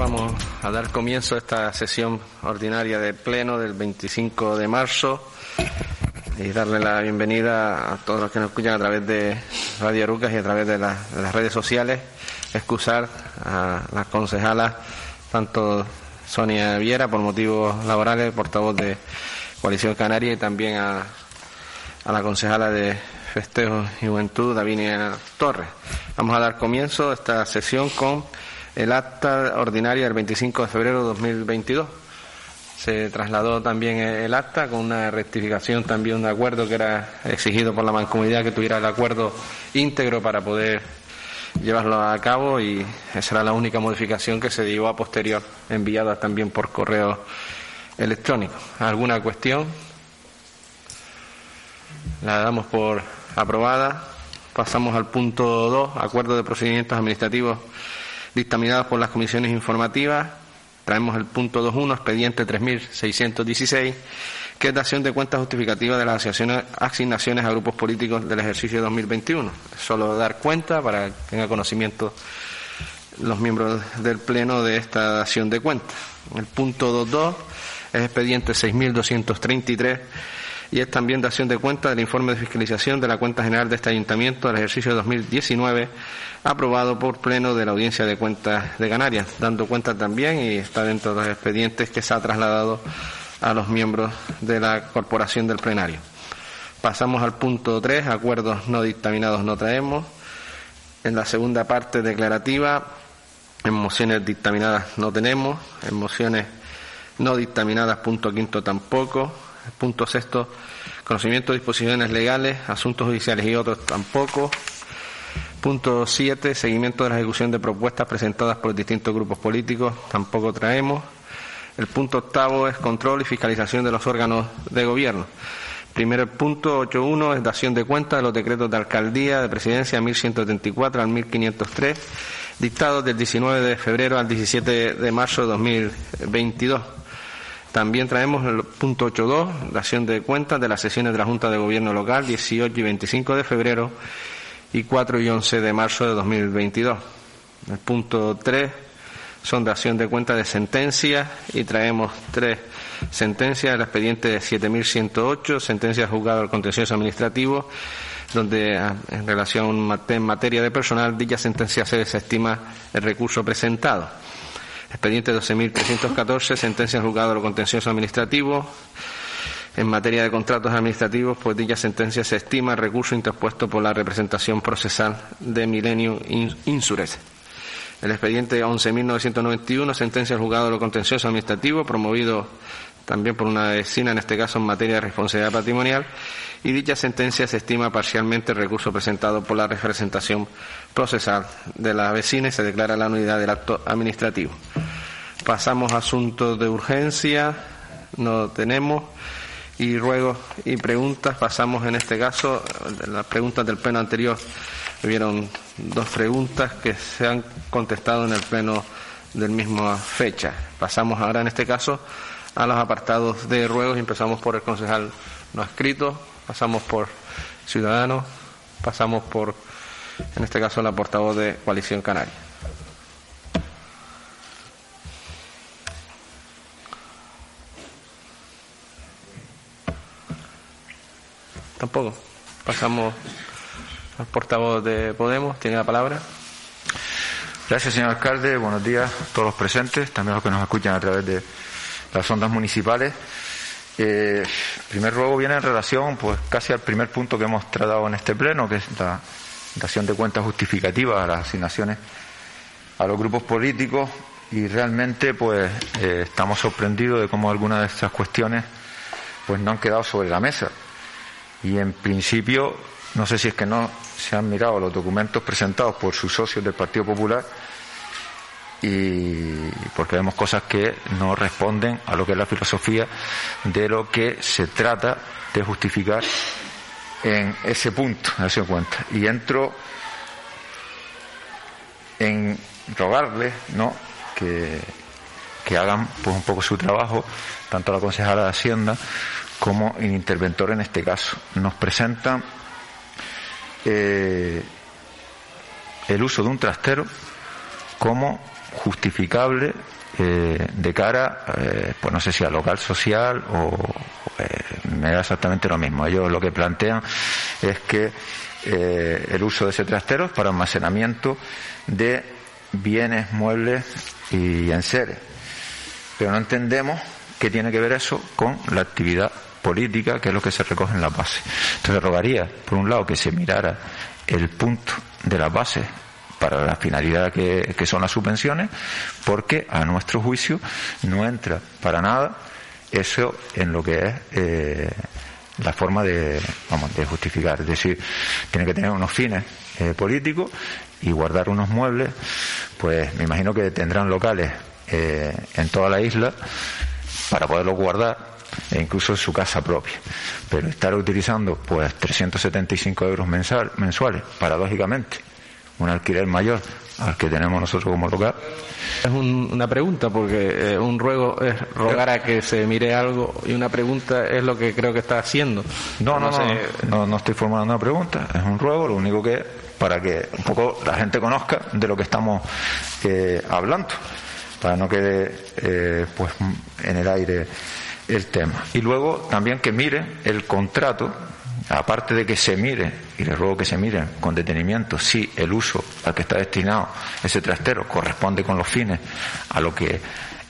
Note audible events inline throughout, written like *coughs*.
vamos a dar comienzo a esta sesión ordinaria de pleno del 25 de marzo y darle la bienvenida a todos los que nos escuchan a través de Radio Arucas y a través de, la- de las redes sociales. Excusar a las concejalas, tanto Sonia Viera por motivos laborales, portavoz de Coalición Canaria, y también a, a la concejala de Festejos y Juventud, Davinia Torres. Vamos a dar comienzo a esta sesión con el acta ordinaria del 25 de febrero de 2022. Se trasladó también el acta con una rectificación también de acuerdo que era exigido por la mancomunidad que tuviera el acuerdo íntegro para poder llevarlo a cabo y esa era la única modificación que se llevó a posterior, enviada también por correo electrónico. ¿Alguna cuestión? La damos por aprobada. Pasamos al punto 2, acuerdo de procedimientos administrativos dictaminados por las comisiones informativas. Traemos el punto 2.1, expediente 3616, que es dación de cuenta justificativa de las asignaciones a grupos políticos del ejercicio 2021. Solo dar cuenta para que tenga conocimiento los miembros del Pleno de esta dación de cuenta. El punto 2.2 es expediente 6.233 y es también dación de cuenta del informe de fiscalización de la cuenta general de este ayuntamiento del ejercicio 2019 aprobado por Pleno de la Audiencia de Cuentas de Canarias, dando cuenta también y está dentro de los expedientes que se ha trasladado a los miembros de la Corporación del Plenario. Pasamos al punto 3, acuerdos no dictaminados no traemos. En la segunda parte declarativa, en mociones dictaminadas no tenemos, en mociones no dictaminadas, punto quinto tampoco, punto sexto, conocimiento de disposiciones legales, asuntos judiciales y otros tampoco. Punto siete, seguimiento de la ejecución de propuestas presentadas por distintos grupos políticos, tampoco traemos. El punto octavo es control y fiscalización de los órganos de gobierno. Primero el punto 8.1 es dación de cuenta de los decretos de alcaldía de presidencia 1134 al 1503, dictados del 19 de febrero al 17 de marzo de 2022. También traemos el punto 8.2, dación de cuentas de las sesiones de la Junta de Gobierno Local 18 y 25 de febrero y 4 y 11 de marzo de 2022. El punto 3 son dación de cuenta de sentencias y traemos tres sentencias, el expediente de 7.108, sentencia de juzgado del contencioso administrativo, donde ah, en relación en materia de personal, dicha sentencia se desestima el recurso presentado. Expediente 12.314, sentencia juzgado de lo contencioso administrativo. En materia de contratos administrativos, pues dicha sentencia se estima recurso interpuesto por la representación procesal de Millennium In- Insurance. El expediente 11.991, sentencia juzgado de lo contencioso administrativo, promovido también por una vecina, en este caso en materia de responsabilidad patrimonial, y dicha sentencia se estima parcialmente el recurso presentado por la representación procesal de la vecina y se declara la nulidad del acto administrativo. Pasamos a asuntos de urgencia, no tenemos, y ruegos y preguntas. Pasamos en este caso, las preguntas del pleno anterior, hubieron dos preguntas que se han contestado en el pleno del misma fecha. Pasamos ahora en este caso a los apartados de ruegos y empezamos por el concejal no escrito, pasamos por ciudadanos, pasamos por, en este caso, la portavoz de Coalición Canaria. Tampoco. Pasamos al portavoz de Podemos, tiene la palabra. Gracias, señor alcalde. Buenos días a todos los presentes, también a los que nos escuchan a través de las ondas municipales. Eh, el primer ruego viene en relación, pues, casi al primer punto que hemos tratado en este pleno, que es la dación de cuentas justificativas a las asignaciones a los grupos políticos y realmente, pues, eh, estamos sorprendidos de cómo algunas de estas cuestiones, pues, no han quedado sobre la mesa. Y en principio, no sé si es que no se han mirado los documentos presentados por sus socios del Partido Popular y porque vemos cosas que no responden a lo que es la filosofía de lo que se trata de justificar en ese punto, a ese. Y entro en rogarles, ¿no? Que, que hagan pues un poco su trabajo, tanto la concejala de Hacienda como el interventor en este caso. Nos presentan eh, el uso de un trastero como justificable eh, de cara, eh, pues no sé si a local social o me da exactamente lo mismo. Ellos lo que plantean es que el uso de ese trastero para almacenamiento de bienes, muebles y enseres. Pero no entendemos qué tiene que ver eso con la actividad política, que es lo que se recoge en la base. Entonces rogaría, por un lado, que se mirara el punto de la base para la finalidad que, son las subvenciones, porque a nuestro juicio no entra para nada eso en lo que es eh, la forma de, vamos, de justificar. Es decir, tiene que tener unos fines eh, políticos y guardar unos muebles, pues me imagino que tendrán locales eh, en toda la isla para poderlos guardar e incluso en su casa propia. Pero estar utilizando pues 375 euros mensuales, paradójicamente, un alquiler mayor al que tenemos nosotros como local. Es una pregunta, porque eh, un ruego es rogar a que se mire algo y una pregunta es lo que creo que está haciendo. No, no, no, no, estoy formulando una pregunta, es un ruego, lo único que para que un poco la gente conozca de lo que estamos eh, hablando, para no quede eh, pues en el aire el tema. Y luego también que mire el contrato, aparte de que se mire, y le ruego que se mire con detenimiento si el uso al que está destinado ese trastero corresponde con los fines a lo que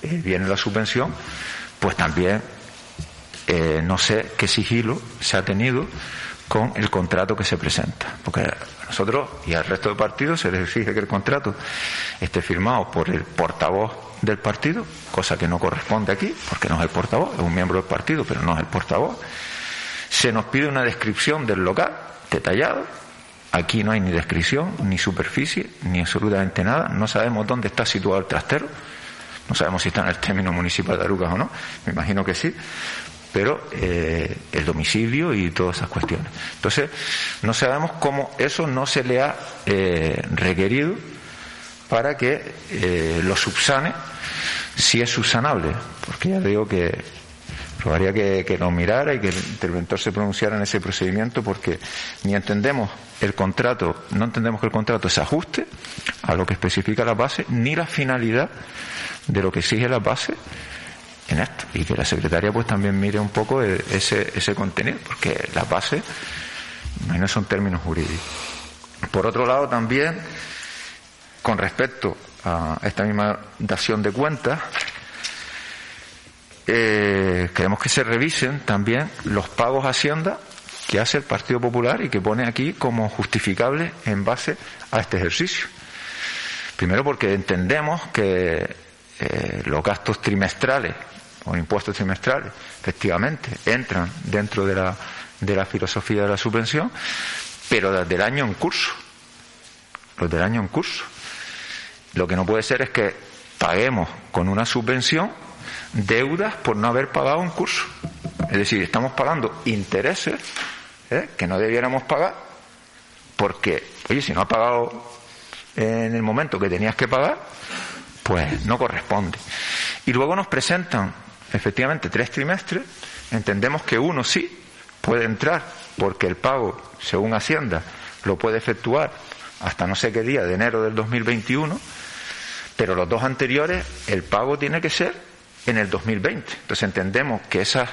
eh, viene la subvención, pues también eh, no sé qué sigilo se ha tenido con el contrato que se presenta. Porque a nosotros y al resto de partidos se les exige que el contrato esté firmado por el portavoz del partido, cosa que no corresponde aquí, porque no es el portavoz, es un miembro del partido, pero no es el portavoz. Se nos pide una descripción del local detallado. Aquí no hay ni descripción, ni superficie, ni absolutamente nada. No sabemos dónde está situado el trastero. No sabemos si está en el término municipal de Arucas o no. Me imagino que sí. Pero eh, el domicilio y todas esas cuestiones. Entonces, no sabemos cómo eso no se le ha eh, requerido para que eh, lo subsane si es subsanable, porque ya digo que probaría que, que lo mirara y que el interventor se pronunciara en ese procedimiento porque ni entendemos el contrato, no entendemos que el contrato se ajuste a lo que especifica la base, ni la finalidad de lo que exige la base en esto. Y que la secretaria pues también mire un poco ese, ese contenido, porque la base no son términos jurídicos. Por otro lado también con respecto a esta misma dación de cuentas, eh, queremos que se revisen también los pagos a Hacienda que hace el Partido Popular y que pone aquí como justificable en base a este ejercicio. Primero porque entendemos que eh, los gastos trimestrales o impuestos trimestrales efectivamente entran dentro de la, de la filosofía de la subvención, pero desde el año en curso, los del año en curso. Lo que no puede ser es que paguemos con una subvención deudas por no haber pagado un curso. Es decir, estamos pagando intereses ¿eh? que no debiéramos pagar porque, oye, si no has pagado en el momento que tenías que pagar, pues no corresponde. Y luego nos presentan efectivamente tres trimestres, entendemos que uno sí puede entrar porque el pago, según Hacienda, lo puede efectuar hasta no sé qué día de enero del 2021 pero los dos anteriores el pago tiene que ser en el 2020. Entonces entendemos que esas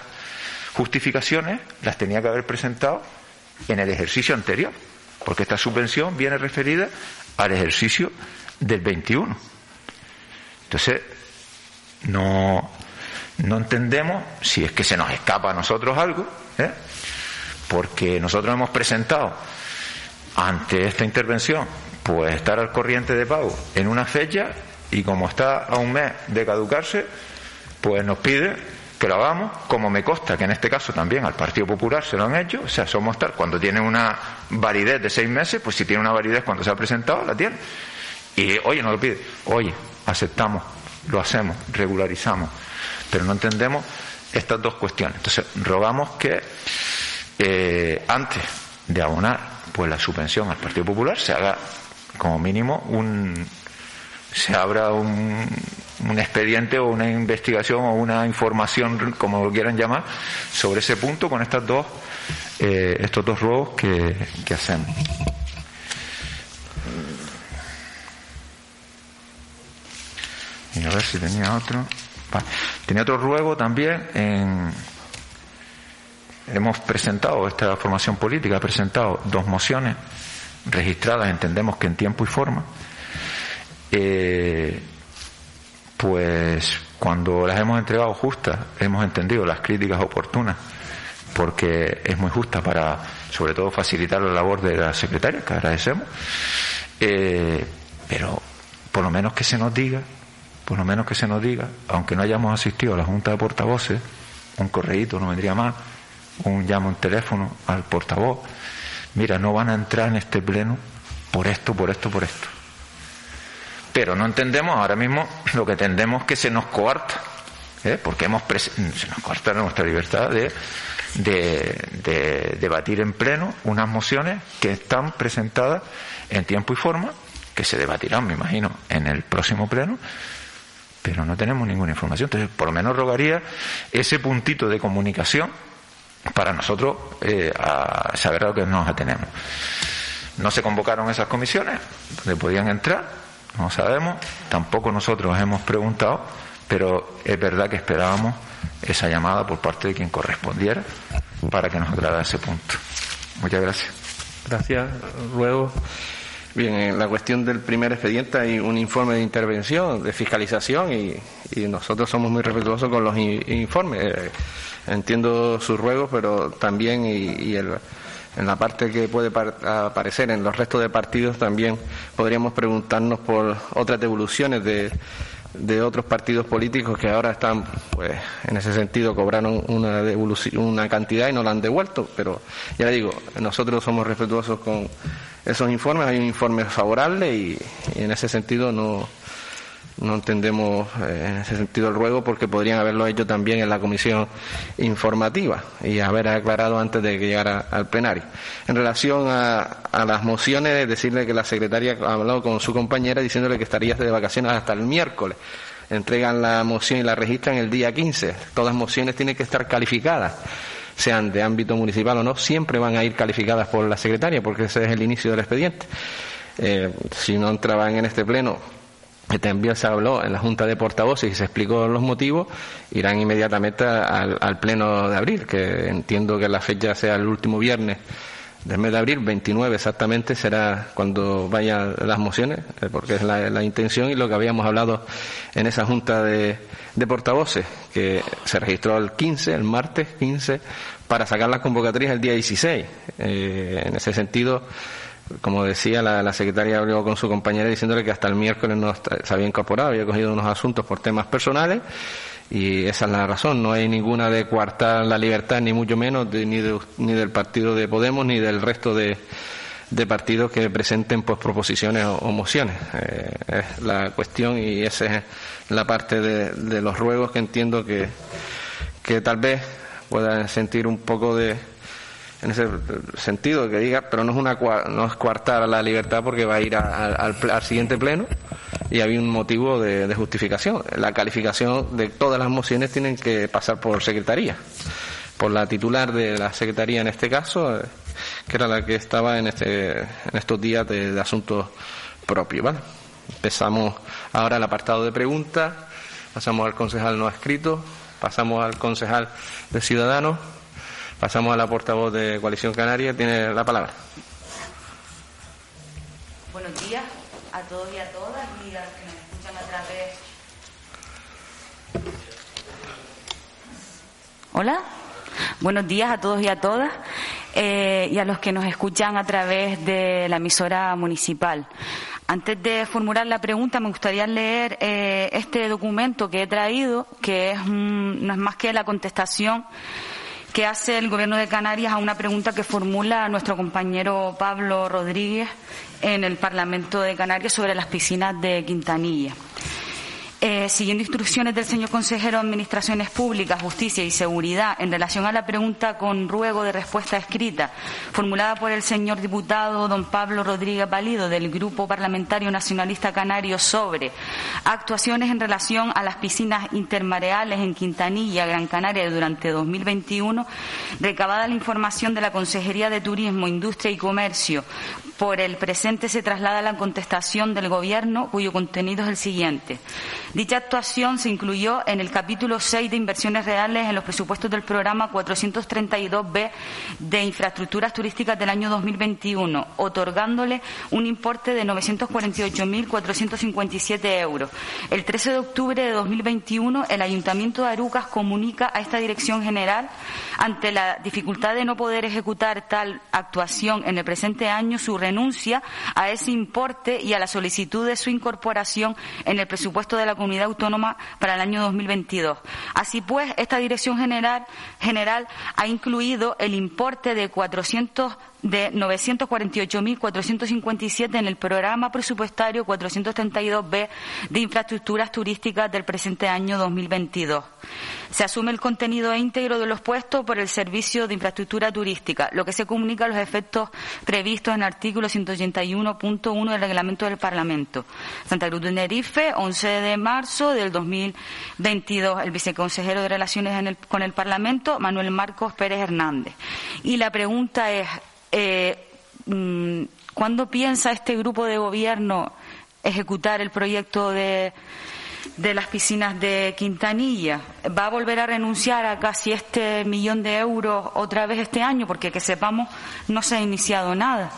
justificaciones las tenía que haber presentado en el ejercicio anterior, porque esta subvención viene referida al ejercicio del 21. Entonces, no, no entendemos si es que se nos escapa a nosotros algo, ¿eh? porque nosotros hemos presentado ante esta intervención, pues estar al corriente de pago en una fecha y como está a un mes de caducarse, pues nos pide que lo hagamos, como me consta que en este caso también al Partido Popular se lo han hecho, o sea, somos tal, cuando tiene una validez de seis meses, pues si tiene una validez cuando se ha presentado, la tiene. Y oye, no lo pide, oye, aceptamos, lo hacemos, regularizamos, pero no entendemos estas dos cuestiones. Entonces, rogamos que eh, antes de abonar pues la subvención al Partido Popular se haga como mínimo un se abra un, un expediente o una investigación o una información, como lo quieran llamar, sobre ese punto con estas dos, eh, estos dos robos que, que hacemos. Y a ver si tenía otro. Tenía otro ruego también en. Hemos presentado, esta formación política ha presentado dos mociones registradas, entendemos que en tiempo y forma. Eh, pues cuando las hemos entregado justas, hemos entendido las críticas oportunas, porque es muy justa para, sobre todo, facilitar la labor de la secretaria, que agradecemos. Eh, pero por lo menos que se nos diga, por lo menos que se nos diga, aunque no hayamos asistido a la Junta de Portavoces, un correíto no vendría más, un llamo en teléfono al portavoz, mira, no van a entrar en este pleno por esto, por esto, por esto pero no entendemos ahora mismo lo que entendemos que se nos coarta, ¿eh? porque hemos se nos coarta nuestra libertad de, de, debatir en pleno unas mociones que están presentadas en tiempo y forma, que se debatirán, me imagino, en el próximo pleno, pero no tenemos ninguna información. Entonces, por lo menos rogaría ese puntito de comunicación para nosotros eh, saber a lo que nos atenemos. No se convocaron esas comisiones donde podían entrar, no sabemos, tampoco nosotros hemos preguntado, pero es verdad que esperábamos esa llamada por parte de quien correspondiera para que nos aclarara ese punto. Muchas gracias. Gracias. Luego, bien, en la cuestión del primer expediente hay un informe de intervención, de fiscalización y, nosotros somos muy respetuosos con los informes. Eh, entiendo sus ruegos, pero también y el en la parte que puede aparecer en los restos de partidos también podríamos preguntarnos por otras devoluciones de, de otros partidos políticos que ahora están, pues, en ese sentido cobraron una devolución, una cantidad y no la han devuelto, pero ya digo, nosotros somos respetuosos con esos informes, hay un informe favorable y en ese sentido no, no entendemos eh, en ese sentido el ruego porque podrían haberlo hecho también en la comisión informativa y haber aclarado antes de que llegara al plenario. En relación a, a las mociones, decirle que la secretaria ha hablado con su compañera diciéndole que estaría de vacaciones hasta el miércoles. Entregan la moción y la registran el día 15. Todas mociones tienen que estar calificadas sean de ámbito municipal o no, siempre van a ir calificadas por la secretaria, porque ese es el inicio del expediente. Eh, si no entraban en este pleno también se habló en la Junta de Portavoces y se explicó los motivos, irán inmediatamente al, Pleno de abril, que entiendo que la fecha sea el último viernes del mes de abril, 29 exactamente, será cuando vayan las mociones, eh, porque es la, intención y lo que habíamos hablado en esa Junta de, Portavoces, que se registró el 15, el martes 15, para sacar las convocatorias el día 16. Eh, en ese sentido, como decía, la, secretaria habló con su compañera diciéndole que hasta el miércoles no se había incorporado, había cogido unos asuntos por temas personales y esa es la razón. No hay ninguna de coartar la libertad, ni mucho menos, ni, ni del partido de Podemos, ni del resto de, partidos que presenten pues, proposiciones o, mociones. Eh, es la cuestión y esa es la parte de, de los ruegos que entiendo que, que tal vez puedan sentir un poco de en ese sentido, que diga, pero no es, una, no es coartar la libertad porque va a ir al, siguiente pleno y había un motivo de, justificación. La calificación de todas las mociones tienen que pasar por secretaría, por la titular de la secretaría en este caso, eh, que era la que estaba en, este, en estos días de, asuntos propios. ¿vale? Empezamos ahora el apartado de preguntas, pasamos al concejal no escrito, pasamos al concejal de Ciudadanos. Pasamos a la portavoz de Coalición Canaria. Tiene la palabra. Buenos días a todos y a todas y a los que nos escuchan a través. Hola. Buenos días a todos y a todas eh, y a los que nos escuchan a través de la emisora municipal. Antes de formular la pregunta, me gustaría leer eh, este documento que he traído, que es no es más que la contestación que hace el Gobierno de Canarias a una pregunta que formula nuestro compañero Pablo Rodríguez en el Parlamento de Canarias sobre las piscinas de Quintanilla. Eh, siguiendo instrucciones del señor consejero de Administraciones Públicas, Justicia y Seguridad en relación a la pregunta con ruego de respuesta escrita formulada por el señor diputado don Pablo Rodríguez Valido del Grupo Parlamentario Nacionalista Canario sobre actuaciones en relación a las piscinas intermareales en Quintanilla, Gran Canaria durante 2021, recabada la información de la Consejería de Turismo, Industria y Comercio por el presente se traslada la contestación del Gobierno, cuyo contenido es el siguiente. Dicha actuación se incluyó en el capítulo 6 de inversiones reales en los presupuestos del programa 432B de infraestructuras turísticas del año 2021, otorgándole un importe de 948.457 euros. El 13 de octubre de 2021, el Ayuntamiento de Arucas comunica a esta Dirección General, ante la dificultad de no poder ejecutar tal actuación en el presente año, su renuncia a ese importe y a la solicitud de su incorporación en el presupuesto de la comunidad autónoma para el año 2022. Así pues, esta Dirección General, general ha incluido el importe de 400 de 948.457 en el programa presupuestario 432B de infraestructuras turísticas del presente año 2022. Se asume el contenido íntegro de los puestos por el Servicio de Infraestructura Turística, lo que se comunica a los efectos previstos en el artículo 181.1 del reglamento del Parlamento. Santa Cruz de Tenerife, 11 de marzo del 2022. El viceconsejero de Relaciones con el Parlamento, Manuel Marcos Pérez Hernández. Y la pregunta es, eh, mm, ¿cuándo piensa este grupo de gobierno ejecutar el proyecto de, de las piscinas de Quintanilla? ¿Va a volver a renunciar a casi este millón de euros otra vez este año? Porque que sepamos, no se ha iniciado nada.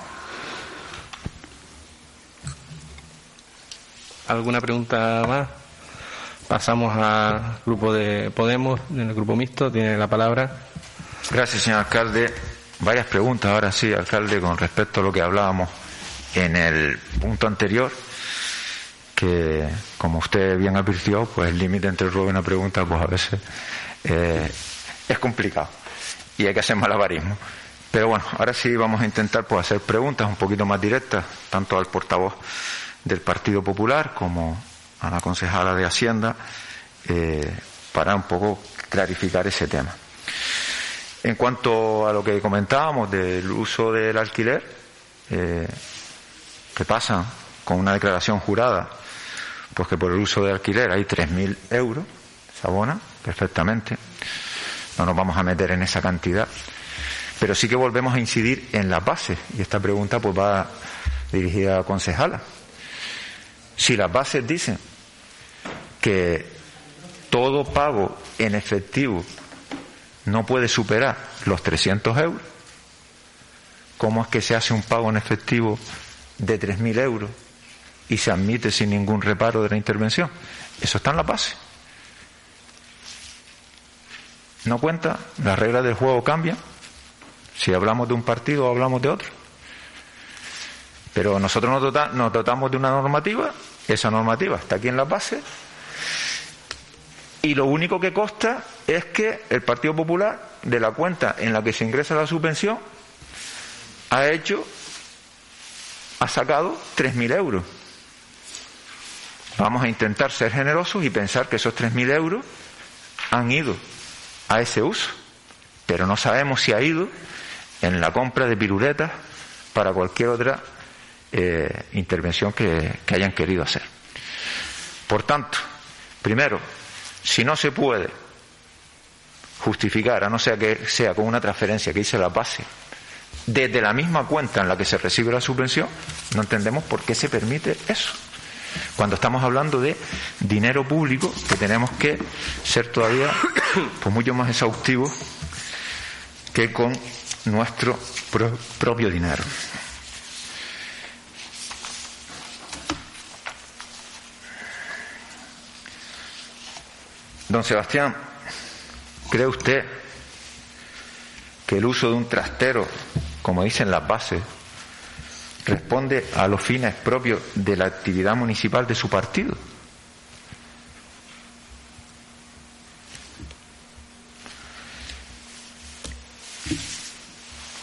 ¿Alguna pregunta más? Pasamos al grupo de Podemos, en el grupo mixto. Tiene la palabra. Gracias, señor alcalde varias preguntas ahora sí, alcalde, con respecto a lo que hablábamos en el punto anterior, que como usted bien advirtió, pues el límite entre el ruego y una pregunta, pues a veces eh, es complicado y hay que hacer malabarismo. Pero bueno, ahora sí vamos a intentar pues hacer preguntas un poquito más directas, tanto al portavoz del Partido Popular como a la concejala de Hacienda, eh, para un poco clarificar ese tema. En cuanto a lo que comentábamos del uso del alquiler, eh, ¿qué pasa con una declaración jurada? Pues que por el uso del alquiler hay 3.000 euros, se abona perfectamente. No nos vamos a meter en esa cantidad. Pero sí que volvemos a incidir en las bases. Y esta pregunta pues va dirigida a concejala. Si las bases dicen que todo pago en efectivo no puede superar los 300 euros, ¿cómo es que se hace un pago en efectivo de 3.000 euros y se admite sin ningún reparo de la intervención? Eso está en la base. No cuenta, las reglas del juego cambian si hablamos de un partido o hablamos de otro. Pero nosotros nos, dotamos de una normativa, esa normativa está aquí en la base, y lo único que consta es que el Partido Popular, de la cuenta en la que se ingresa la subvención, ha hecho, ha sacado 3.000 euros. Vamos a intentar ser generosos y pensar que esos 3.000 euros han ido a ese uso, pero no sabemos si ha ido en la compra de piruletas para cualquier otra eh, intervención que hayan querido hacer. Por tanto, primero, si no se puede justificar, a no ser que sea con una transferencia que hice la base, desde la misma cuenta en la que se recibe la subvención, no entendemos por qué se permite eso. Cuando estamos hablando de dinero público, que tenemos que ser todavía *coughs* pues, mucho más exhaustivos que con nuestro propio dinero. Don Sebastián, ¿cree usted que el uso de un trastero, como dicen las bases, responde a los fines propios de la actividad municipal de su partido.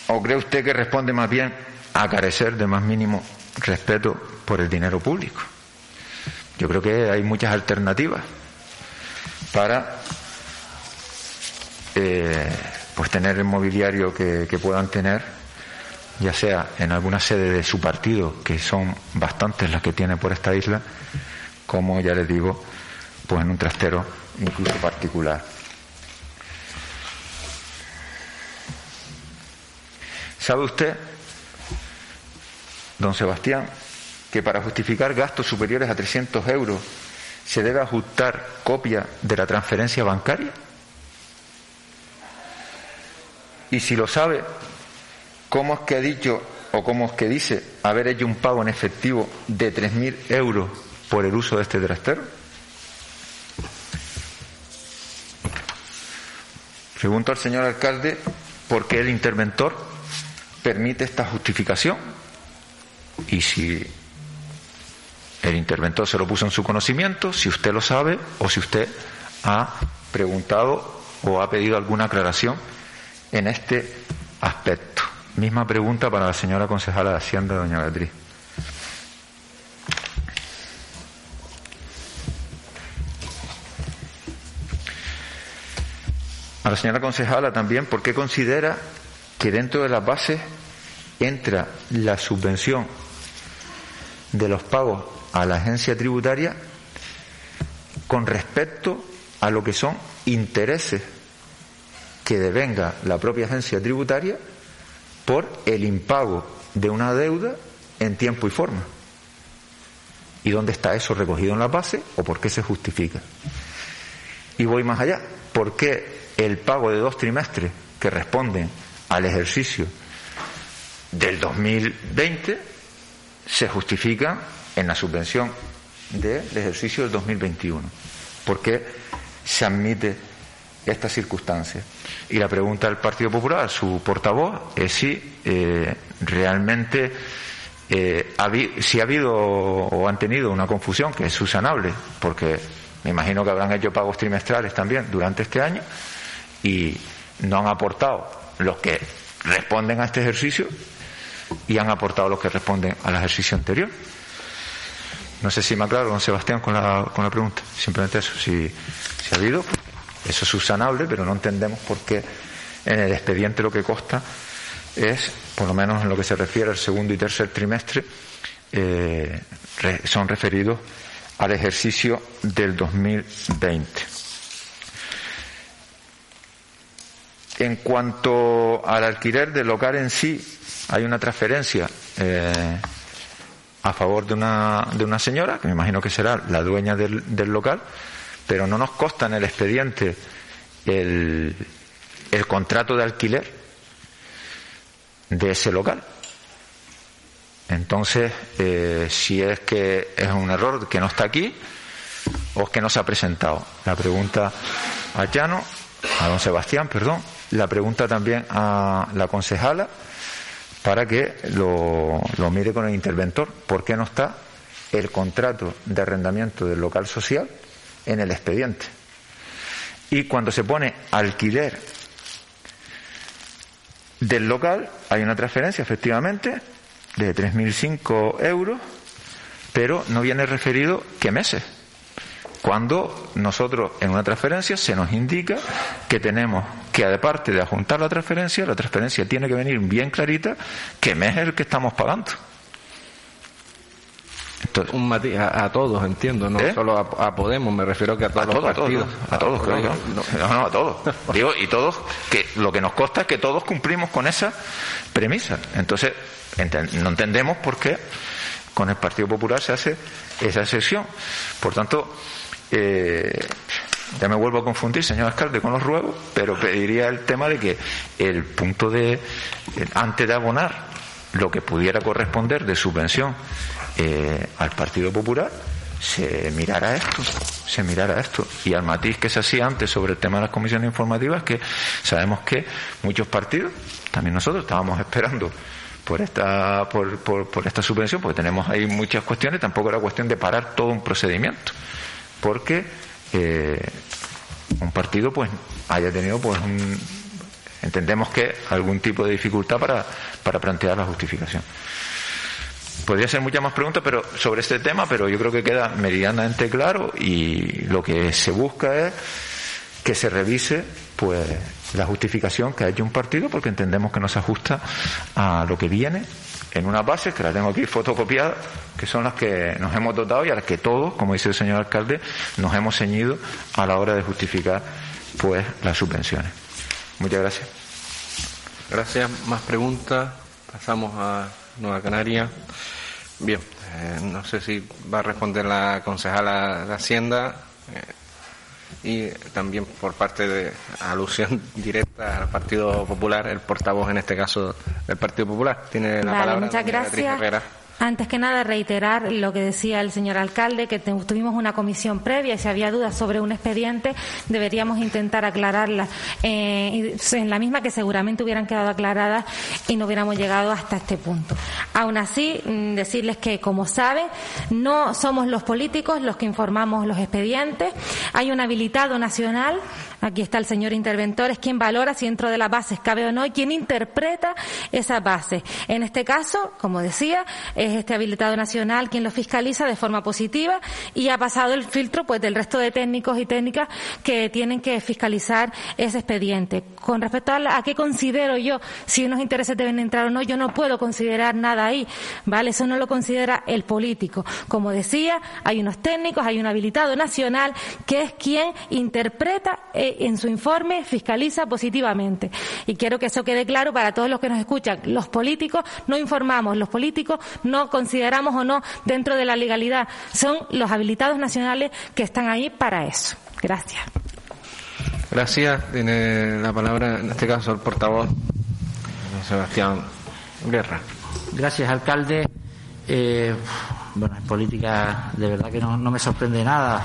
¿O cree usted que responde más bien a carecer de más mínimo respeto por el dinero público? Yo creo que hay muchas alternativas para eh, pues tener el mobiliario que, puedan tener, ya sea en alguna sede de su partido, que son bastantes las que tiene por esta isla, como ya les digo, pues en un trastero incluso particular. ¿Sabe usted, don Sebastián, que para justificar gastos superiores a 300 euros se debe ajustar copia de la transferencia bancaria? Y si lo sabe, ¿cómo es que ha dicho o cómo es que dice haber hecho un pago en efectivo de 3.000 euros por el uso de este trastero? Pregunto al señor alcalde por qué el interventor permite esta justificación. Y si el interventor se lo puso en su conocimiento, si usted lo sabe o si usted ha preguntado o ha pedido alguna aclaración en este aspecto. Misma pregunta para la señora concejala de Hacienda, doña Beatriz. A la señora concejala también, ¿por qué considera que dentro de las bases entra la subvención de los pagos a la agencia tributaria con respecto a lo que son intereses que devenga la propia agencia tributaria por el impago de una deuda en tiempo y forma. ¿Y dónde está eso recogido en la base o por qué se justifica? Y voy más allá. ¿Por qué el pago de dos trimestres que responden al ejercicio del 2020 se justifica en la subvención del ejercicio del 2021? ¿Por qué se admite esta circunstancia? Y la pregunta del Partido Popular, su portavoz, es si eh, realmente eh, si ha habido o han tenido una confusión que es subsanable, porque me imagino que habrán hecho pagos trimestrales también durante este año y no han aportado los que responden a este ejercicio y han aportado los que responden al ejercicio anterior. No sé si me aclaro, don Sebastián, con la, con la pregunta. Simplemente eso. Si, ha habido, eso es subsanable, pero no entendemos por qué en el expediente lo que consta es, por lo menos en lo que se refiere al segundo y tercer trimestre, eh, son referidos al ejercicio del 2020. En cuanto al alquiler del local en sí, hay una transferencia eh, a favor de una, de una señora, que me imagino que será la dueña del, del local, pero no nos consta en el expediente el, el contrato de alquiler de ese local. Entonces, eh, si es que es un error que no está aquí o es que no se ha presentado. La pregunta a Llano, a don Sebastián, perdón, la pregunta también a la concejala para que lo, mire con el interventor. ¿Por qué no está el contrato de arrendamiento del local social en el expediente. Y cuando se pone alquiler del local, hay una transferencia efectivamente de 3.005 euros, pero no viene referido qué meses. Cuando nosotros en una transferencia se nos indica que tenemos que, aparte de adjuntar la transferencia, la transferencia tiene que venir bien clarita qué mes es el que estamos pagando un matiz a, todos, entiendo, no ¿Eh? solo a, Podemos, me refiero que a todos los partidos. A todos, creo yo. No, no, a todos. *laughs* Digo, y todos, que lo que nos consta es que todos cumplimos con esa premisa. Entonces, no entendemos por qué con el Partido Popular se hace esa excepción. Por tanto, eh, ya me vuelvo a confundir, señor alcalde, con los ruegos, pero pediría el tema de que el punto de, antes de abonar lo que pudiera corresponder de subvención eh, al Partido Popular se mirara esto, se mirara esto. Y al matiz que se hacía antes sobre el tema de las comisiones informativas, que sabemos que muchos partidos, también nosotros, estábamos esperando por esta, por, por, esta subvención, porque tenemos ahí muchas cuestiones, tampoco era cuestión de parar todo un procedimiento, porque eh, un partido pues haya tenido pues un, entendemos que algún tipo de dificultad para, para plantear la justificación. Podría ser muchas más preguntas pero sobre este tema, pero yo creo que queda meridianamente claro y lo que se busca es que se revise pues la justificación que ha hecho un partido porque entendemos que no se ajusta a lo que viene en una base que la tengo aquí fotocopiada, que son las que nos hemos dotado y a las que todos, como dice el señor alcalde, nos hemos ceñido a la hora de justificar pues las subvenciones. Muchas gracias. Gracias. Más preguntas. Pasamos a Nueva Canaria. Bien, eh, no sé si va a responder la concejala de Hacienda. Eh, y también por parte de alusión *laughs* directa al Partido Popular, el portavoz en este caso del Partido Popular. Tiene la palabra. Muchas gracias. Antes que nada, reiterar lo que decía el señor alcalde, que tuvimos una comisión previa y si había dudas sobre un expediente, deberíamos intentar aclararlas eh, en la misma que seguramente hubieran quedado aclaradas y no hubiéramos llegado hasta este punto. Aún así, mm, decirles que, como saben, no somos los políticos los que informamos los expedientes. Hay un habilitado nacional Aquí está el señor interventor, es quien valora si dentro de las bases cabe o no y quien interpreta esas bases. En este caso, como decía, es este habilitado nacional quien lo fiscaliza de forma positiva y ha pasado el filtro pues del resto de técnicos y técnicas que tienen que fiscalizar ese expediente. Con respecto a, a qué considero yo si unos intereses deben entrar o no, yo no puedo considerar nada ahí, ¿vale? Eso no lo considera el político. Como decía, hay unos técnicos, hay un habilitado nacional que es quien interpreta en su informe fiscaliza positivamente. Y quiero que eso quede claro para todos los que nos escuchan. Los políticos no informamos, los políticos no consideramos o no dentro de la legalidad. Son los habilitados nacionales que están ahí para eso. Gracias. Gracias. Tiene la palabra, en este caso, el portavoz, Sebastián Guerra. Gracias, alcalde. Eh, bueno, en política de verdad que no me sorprende nada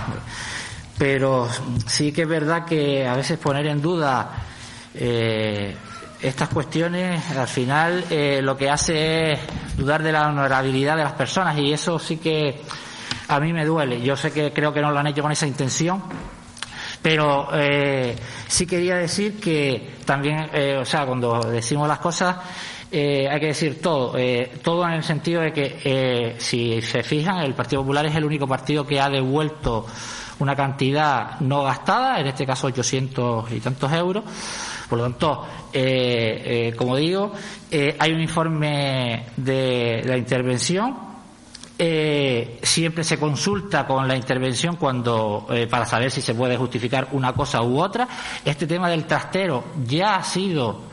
pero sí que es verdad que a veces poner en duda eh, estas cuestiones al final eh, lo que hace es dudar de la honorabilidad de las personas y eso sí que a mí me duele. Yo sé que creo que no lo han hecho con esa intención, pero eh, sí quería decir que también, o sea, cuando decimos las cosas, hay que decir todo, todo en el sentido de que, si se fijan, el Partido Popular es el único partido que ha devuelto una cantidad no gastada, en este caso 800 y tantos euros. Por lo tanto, eh, eh, como digo, eh, hay un informe de, la intervención. siempre se consulta con la intervención cuando para saber si se puede justificar una cosa u otra. Este tema del trastero ya ha sido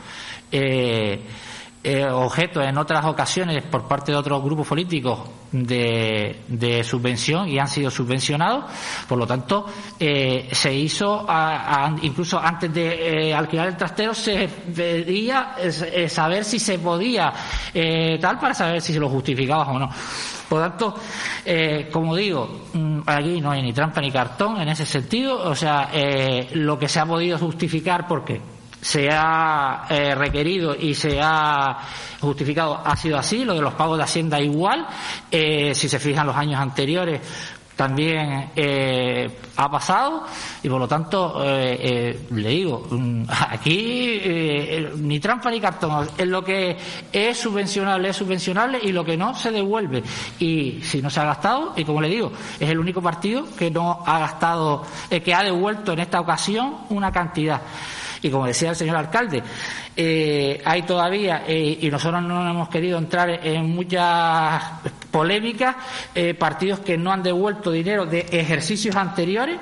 objeto en otras ocasiones por parte de otros grupos políticos de, subvención y han sido subvencionados. Por lo tanto, eh, se hizo, incluso antes de eh, alquilar el trastero, se pedía saber si se podía tal para saber si se lo justificaba o no. Por lo tanto, como digo, mm, aquí no hay ni trampa ni cartón en ese sentido. O sea, lo que se ha podido justificar, porque se ha eh, requerido y se ha justificado ha sido así, lo de los pagos de Hacienda igual, eh, si se fijan los años anteriores también eh, ha pasado y por lo tanto le digo mm, *laughs* aquí ni trampa ni cartón. Es lo que es subvencionable es subvencionable y lo que no se devuelve. Y si no se ha gastado y como le digo es el único partido que no ha gastado que ha devuelto en esta ocasión una cantidad y como decía el señor alcalde, eh, hay todavía, eh, y nosotros no hemos querido entrar en muchas polémicas, eh, partidos que no han devuelto dinero de ejercicios anteriores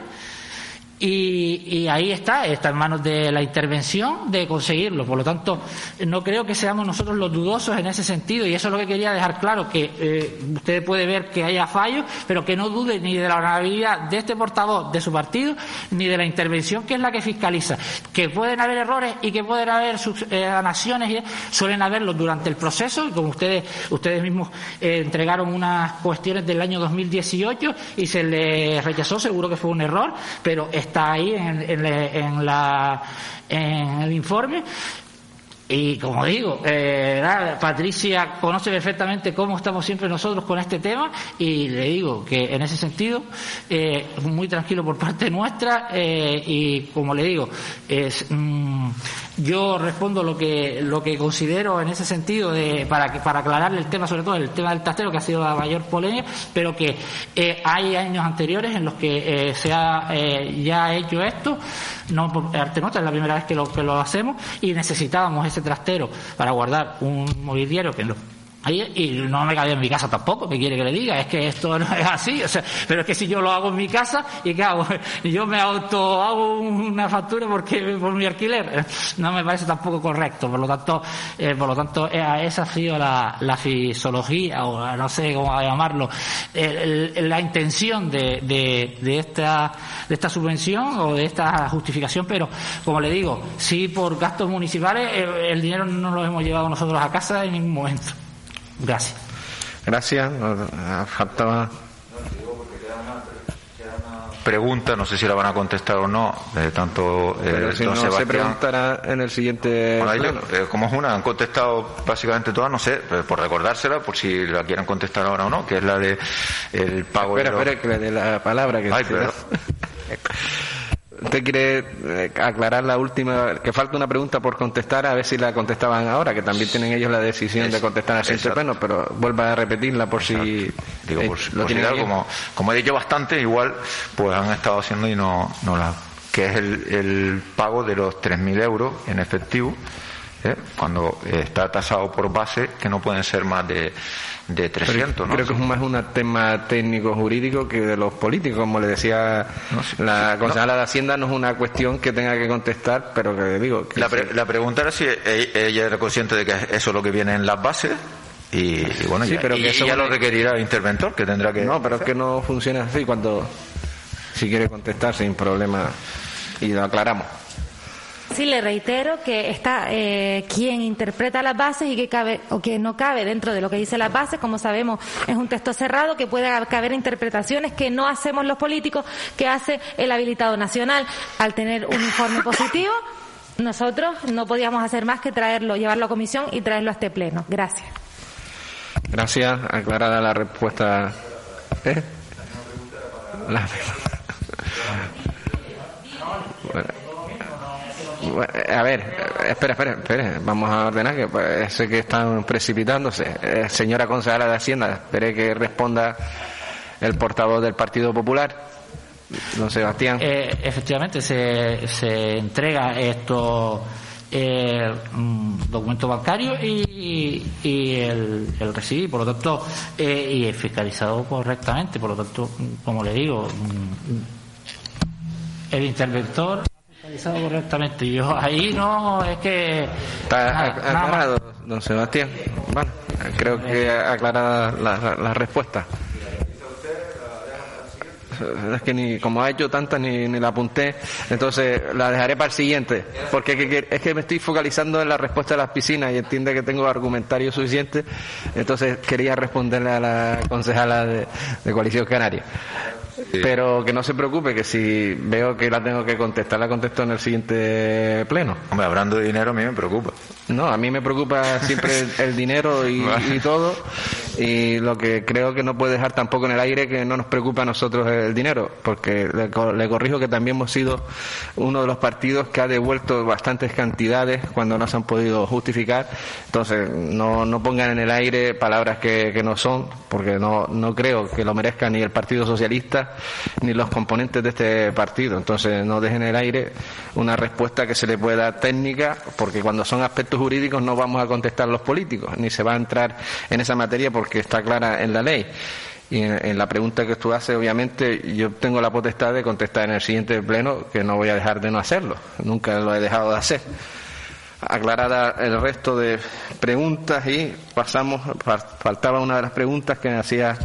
y, ahí está, está en manos de la intervención de conseguirlo. Por lo tanto, no creo que seamos nosotros los dudosos en ese sentido. Y eso es lo que quería dejar claro, que eh, usted puede ver que haya fallos, pero que no dude ni de la honorabilidad de este portavoz de su partido, ni de la intervención que es la que fiscaliza. Que pueden haber errores y que pueden haber subsanaciones, eh, suelen haberlos durante el proceso, y como ustedes, ustedes mismos eh, entregaron unas cuestiones del año 2018 y se les rechazó, seguro que fue un error, pero está ahí en, la, en el informe y como digo, eh, Patricia conoce perfectamente cómo estamos siempre nosotros con este tema y le digo que en ese sentido, eh, muy tranquilo por parte *laughs* nuestra eh, y como le digo, mm, yo respondo lo que lo que considero en ese sentido de, para para aclararle el tema, sobre todo el tema del tastero que ha sido la mayor polémica, pero que eh, hay años anteriores en los que se ha ya hecho esto, no arte nota, es la primera vez que lo que lo hacemos y necesitábamos ese trastero para guardar un mobiliario que no y no me cabía en mi casa tampoco, ¿qué quiere que le diga? Es que esto no es así, o sea, pero es que si yo lo hago en mi casa, ¿y qué hago? *laughs* Yo me auto hago una factura porque por mi alquiler, no me parece tampoco correcto, por lo tanto, eh, por lo tanto, eh, esa ha sido la, fisiología, o no sé cómo llamarlo, la intención de, de, esta, de esta subvención o de esta justificación, pero como le digo, si por gastos municipales, el, el dinero no lo hemos llevado nosotros a casa en ningún momento. Gracias. Gracias. Faltaba pregunta, no sé si la van a contestar o no, de tanto eh, si no se preguntará en el siguiente eh, como es una, han contestado básicamente todas, no sé, eh, por recordársela, por si la quieren contestar ahora o no, que es la de el pago espera, espera, que de la palabra que Ay, pero... *laughs* ¿Usted quiere eh, aclarar la última, que falta una pregunta por contestar, a ver si la contestaban ahora, que también tienen ellos la decisión de contestar a pleno, pero vuelva a repetirla por si Digo, eh, lo tienen como, como he dicho bastante, igual pues han estado haciendo y no, no la que es el, el pago de los 3.000 euros en efectivo, ¿eh? cuando está tasado por base, que no pueden ser más de de 300. ¿no? Creo que es más un tema técnico jurídico que de los políticos, como le decía la concejala de Hacienda, no es una cuestión que tenga que contestar, pero que digo. la, la, pregunta era si e, ella era consciente de que eso es lo que viene en las bases. Y, bueno, sí, pero que eso ya lo requerirá el interventor, que tendrá que. No, pero es que no funciona así cuando. Si quiere contestar sin problema y lo aclaramos. Sí, le reitero que está eh, quien interpreta las bases y que cabe o que no cabe dentro de lo que dice las bases, como sabemos, es un texto cerrado que puede caber interpretaciones que no hacemos los políticos, que hace el habilitado nacional al tener un informe positivo. Nosotros no podíamos hacer más que traerlo, llevarlo a comisión y traerlo a este pleno. Gracias. Gracias. Aclarada la respuesta. ¿Eh? La... A ver, espera, espera, espera, vamos a ordenar que pues, sé que están precipitándose. Eh, señora concejala de Hacienda, espere que responda el portavoz del Partido Popular. Don Sebastián. Eh, efectivamente, se, se entrega esto eh, documento bancario y, y el, el recibo, por lo tanto, eh, y fiscalizado correctamente, por lo tanto, como le digo, mm, el interventor correctamente. Yo ahí no, es que. Está aclarado, don Sebastián. Bueno, creo que aclarada la, la, respuesta. Es que ni, como ha hecho tantas, ni, ni la apunté, entonces la dejaré para el siguiente, porque es que me estoy focalizando en la respuesta de las piscinas y entiende que tengo argumentario suficiente, entonces quería responderle a la concejala de, de Coalición Canaria. Pero que no se preocupe, que si veo que la tengo que contestar, la contesto en el siguiente pleno. Hombre, hablando de dinero, a mí me preocupa. No, a mí me preocupa siempre el, dinero *laughs* y, todo. Y lo que creo que no puede dejar tampoco en el aire que no nos preocupa a nosotros el dinero, porque le, le corrijo que también hemos sido uno de los partidos que ha devuelto bastantes cantidades cuando no se han podido justificar. Entonces, no, no pongan en el aire palabras que, que no son, porque no, no creo que lo merezca ni el Partido Socialista ni los componentes de este partido. Entonces, no dejen en el aire una respuesta que se le pueda técnica, porque cuando son aspectos jurídicos no vamos a contestar los políticos, ni se va a entrar en esa materia porque está clara en la ley. Y en, la pregunta que tú haces, obviamente, yo tengo la potestad de contestar en el siguiente pleno, que no voy a dejar de no hacerlo. Nunca lo he dejado de hacer. Aclarada el resto de preguntas y pasamos, faltaba una de las preguntas que me hacía,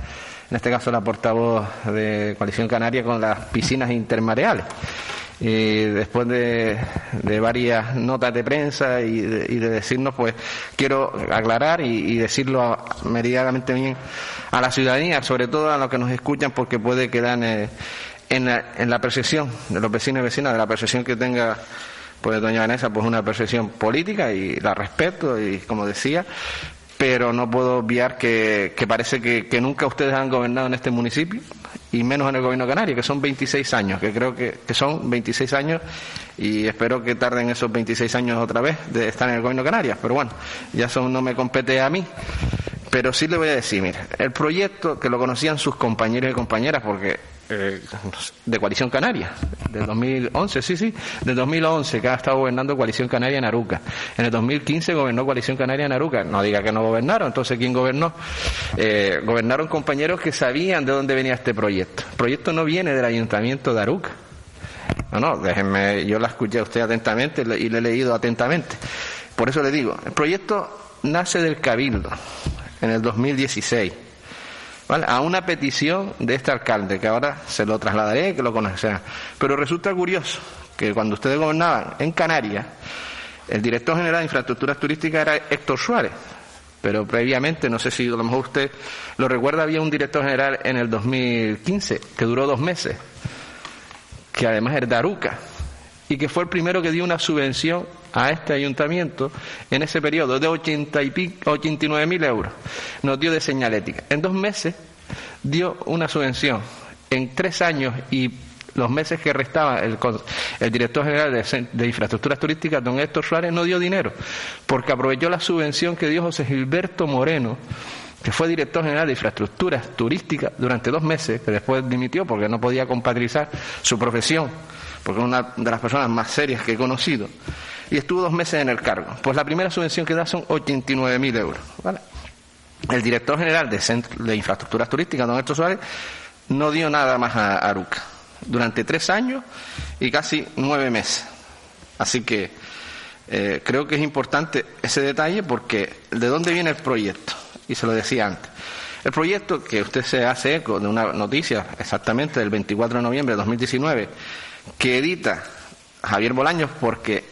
en este caso, la portavoz de Coalición Canaria con las piscinas intermareales. Y después de, varias notas de prensa y de, decirnos, pues quiero aclarar y, decirlo medianamente bien a la ciudadanía, sobre todo a los que nos escuchan, porque puede quedar en, la, en la percepción de los vecinos y vecinas, de la percepción que tenga pues doña Vanessa pues una percepción política y la respeto y como decía, pero no puedo obviar que, parece que, nunca ustedes han gobernado en este municipio y menos en el gobierno canario, que son 26 años, que creo que, son 26 años y espero que tarden esos 26 años otra vez de estar en el gobierno canario, pero bueno, ya eso no me compete a mí. Pero sí le voy a decir, mire, el proyecto que lo conocían sus compañeros y compañeras, porque eh, de Coalición Canaria, del 2011, sí, sí, del 2011 que ha estado gobernando Coalición Canaria en Aruca. En el 2015 gobernó Coalición Canaria en Aruca. No diga que no gobernaron, entonces ¿quién gobernó? Eh, gobernaron compañeros que sabían de dónde venía este proyecto. El proyecto no viene del Ayuntamiento de Aruca. No, no, déjenme, yo la escuché a usted atentamente y le he leído atentamente. Por eso le digo, el proyecto nace del Cabildo en el 2016, a una petición de este alcalde, que ahora se lo trasladaré, que lo conocerá. Pero resulta curioso que cuando ustedes gobernaban en Canarias, el director general de infraestructuras turísticas era Héctor Suárez, pero previamente, no sé si a lo mejor usted lo recuerda, había un director general en el 2015 que duró dos meses, que además era de Aruca, y que fue el primero que dio una subvención a este ayuntamiento en ese periodo de 80 y pico, 89 mil euros. Nos dio de señalética. En dos meses dio una subvención. En tres años y los meses que restaba el, el director general de, de, infraestructuras turísticas, don Héctor Suárez, no dio dinero, porque aprovechó la subvención que dio José Gilberto Moreno, que fue director general de infraestructuras turísticas durante dos meses, que después dimitió porque no podía compatibilizar su profesión, porque es una de las personas más serias que he conocido y estuvo dos meses en el cargo. Pues la primera subvención que da son 89.000 euros. El director general de, de Infraestructuras Turísticas, don Héctor Suárez, no dio nada más a Aruca durante tres años y casi nueve meses. Así que eh, creo que es importante ese detalle porque ¿de dónde viene el proyecto? Y se lo decía antes. El proyecto que usted se hace eco de una noticia exactamente del 24 de noviembre de 2019 que edita Javier Bolaños porque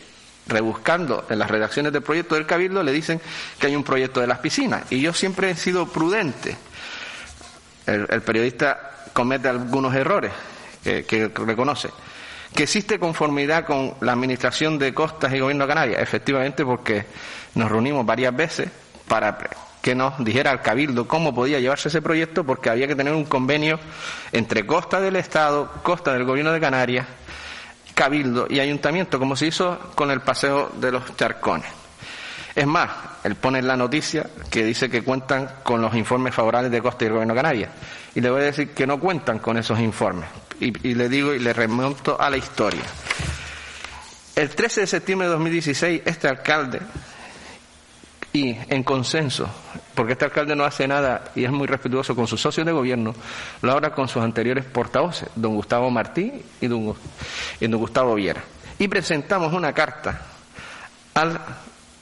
rebuscando en las redacciones del proyecto del Cabildo, le dicen que hay un proyecto de las piscinas. Y yo siempre he sido prudente. El, periodista comete algunos errores que, reconoce. Que existe conformidad con la Administración de Costas y Gobierno de Canarias, efectivamente, porque nos reunimos varias veces para que nos dijera el Cabildo cómo podía llevarse ese proyecto, porque había que tener un convenio entre Costa del Estado, Costa del Gobierno de Canarias cabildo y ayuntamiento, como se hizo con el paseo de los charcones. Es más, él pone en la noticia que dice que cuentan con los informes favorables de Costa y el Gobierno Canarias. Y le voy a decir que no cuentan con esos informes. Y, y le digo y le remonto a la historia. El 13 de septiembre de 2016, este alcalde y en consenso, porque este alcalde no hace nada y es muy respetuoso con sus socios de gobierno, lo habla con sus anteriores portavoces, don Gustavo Martí y don, Gustavo Viera. Y presentamos una carta al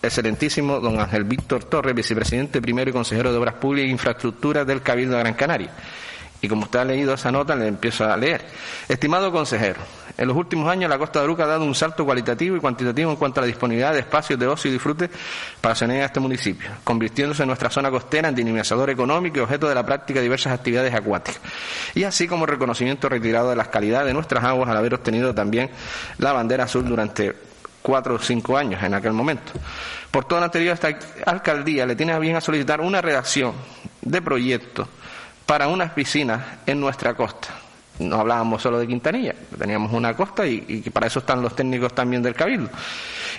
excelentísimo don Ángel Víctor Torres, vicepresidente primero y consejero de Obras Públicas e Infraestructuras del Cabildo de Gran Canaria. Y como usted ha leído esa nota, le empiezo a leer. Estimado consejero, en los últimos años la Costa de Aruca ha dado un salto cualitativo y cuantitativo en cuanto a la disponibilidad de espacios de ocio y disfrute para la de este municipio, convirtiéndose en nuestra zona costera en dinamizador económico y objeto de la práctica de diversas actividades acuáticas. Y así como reconocimiento retirado de las calidades de nuestras aguas al haber obtenido también la bandera azul durante cuatro o cinco años en aquel momento. Por todo lo anterior, esta alcaldía le tiene a bien a solicitar una redacción de proyecto para unas piscinas en nuestra costa no hablábamos solo de Quintanilla, teníamos una costa y, para eso están los técnicos también del Cabildo.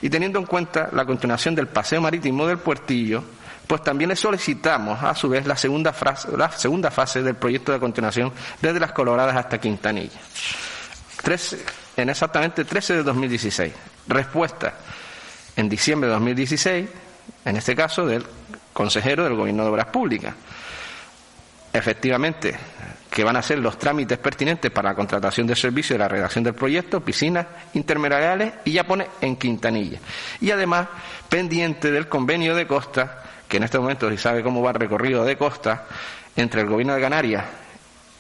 Y teniendo en cuenta la continuación del paseo marítimo del puertillo, pues también le solicitamos a su vez la segunda, la segunda fase del proyecto de continuación desde las Coloradas hasta Quintanilla. en exactamente 13 de 2016. Respuesta en diciembre de 2016, en este caso del consejero del Gobierno de Obras Públicas. Efectivamente, que van a ser los trámites pertinentes para la contratación de servicio de la redacción del proyecto, piscinas intermediales y ya pone en Quintanilla. Y además, pendiente del convenio de costa, que en este momento se sabe cómo va el recorrido de costa entre el gobierno de Canarias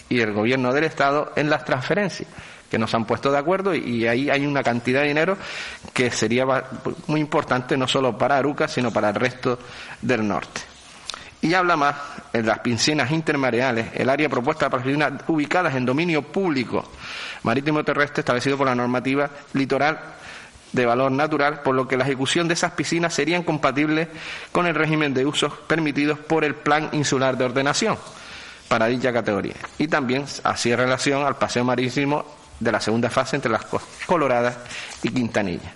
y el gobierno del Estado en las transferencias que nos han puesto de acuerdo y ahí hay una cantidad de dinero que sería muy importante no solo para Aruca, sino para el resto del norte. Y habla más en las piscinas intermareales, el área propuesta para piscinas ubicadas en dominio público marítimo terrestre establecido por la normativa litoral de valor natural, por lo que la ejecución de esas piscinas serían compatibles con el régimen de usos permitidos por el Plan Insular de Ordenación para dicha categoría. Y también hacía relación al paseo marítimo de la segunda fase entre las Coloradas y Quintanilla.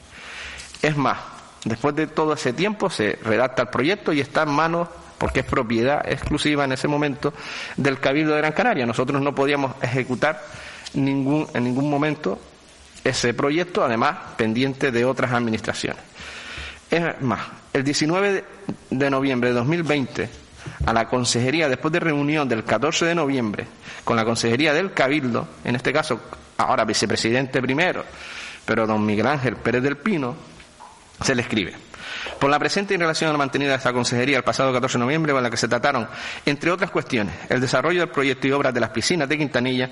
Es más, después de todo ese tiempo se redacta el proyecto y está en manos porque es propiedad exclusiva en ese momento del Cabildo de Gran Canaria. Nosotros no podíamos ejecutar ningún, en ningún momento ese proyecto, además pendiente de otras administraciones. Es más, el 19 de noviembre de 2020, a la consejería, después de reunión del 14 de noviembre, con la consejería del Cabildo, en este caso, ahora vicepresidente primero, pero don Miguel Ángel Pérez del Pino, se le escribe. Por la presente en relación a la mantenida de esta consejería el pasado 14 de noviembre, con la que se trataron, entre otras cuestiones, el desarrollo del proyecto y obras de las piscinas de Quintanilla,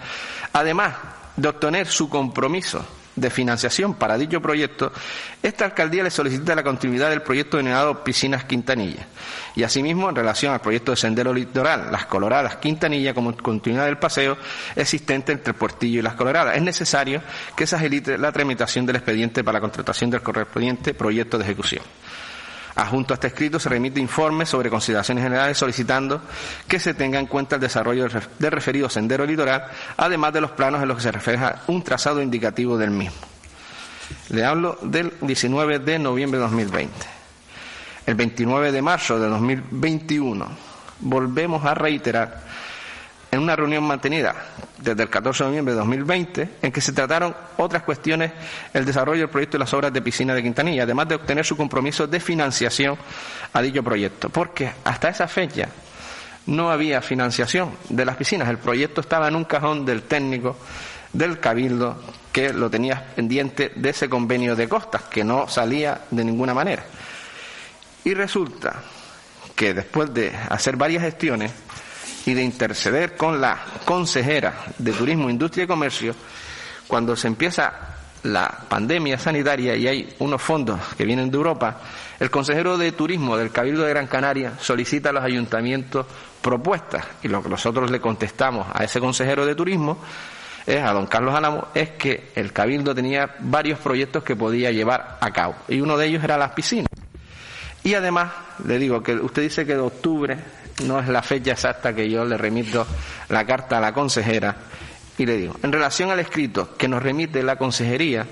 además de obtener su compromiso de financiación para dicho proyecto, esta alcaldía le solicita la continuidad del proyecto denominado Piscinas Quintanilla. Y asimismo, en relación al proyecto de Sendero Litoral, Las Coloradas Quintanilla, como continuidad del paseo existente entre el Puertillo y Las Coloradas. Es necesario que se agilite la tramitación del expediente para la contratación del correspondiente proyecto de ejecución. Adjunto a este escrito se remite informe sobre consideraciones generales solicitando que se tenga en cuenta el desarrollo del referido sendero litoral, además de los planos en los que se refleja un trazado indicativo del mismo. Le hablo del 19 de noviembre de 2020. El 29 de marzo de 2021 volvemos a reiterar en una reunión mantenida desde el 14 de noviembre de 2020, en que se trataron otras cuestiones, el desarrollo del proyecto y las obras de piscina de Quintanilla, además de obtener su compromiso de financiación a dicho proyecto, porque hasta esa fecha no había financiación de las piscinas, el proyecto estaba en un cajón del técnico del Cabildo que lo tenía pendiente de ese convenio de costas, que no salía de ninguna manera. Y resulta que después de hacer varias gestiones, y de interceder con la consejera de Turismo, Industria y Comercio, cuando se empieza la pandemia sanitaria y hay unos fondos que vienen de Europa, el consejero de Turismo del Cabildo de Gran Canaria solicita a los ayuntamientos propuestas y lo que nosotros le contestamos a ese consejero de Turismo es a don Carlos Álamo es que el Cabildo tenía varios proyectos que podía llevar a cabo y uno de ellos era las piscinas. Y además le digo que usted dice que de octubre no es la fecha exacta que yo le remito la carta a la consejera y le digo, en relación al escrito que nos remite la consejería,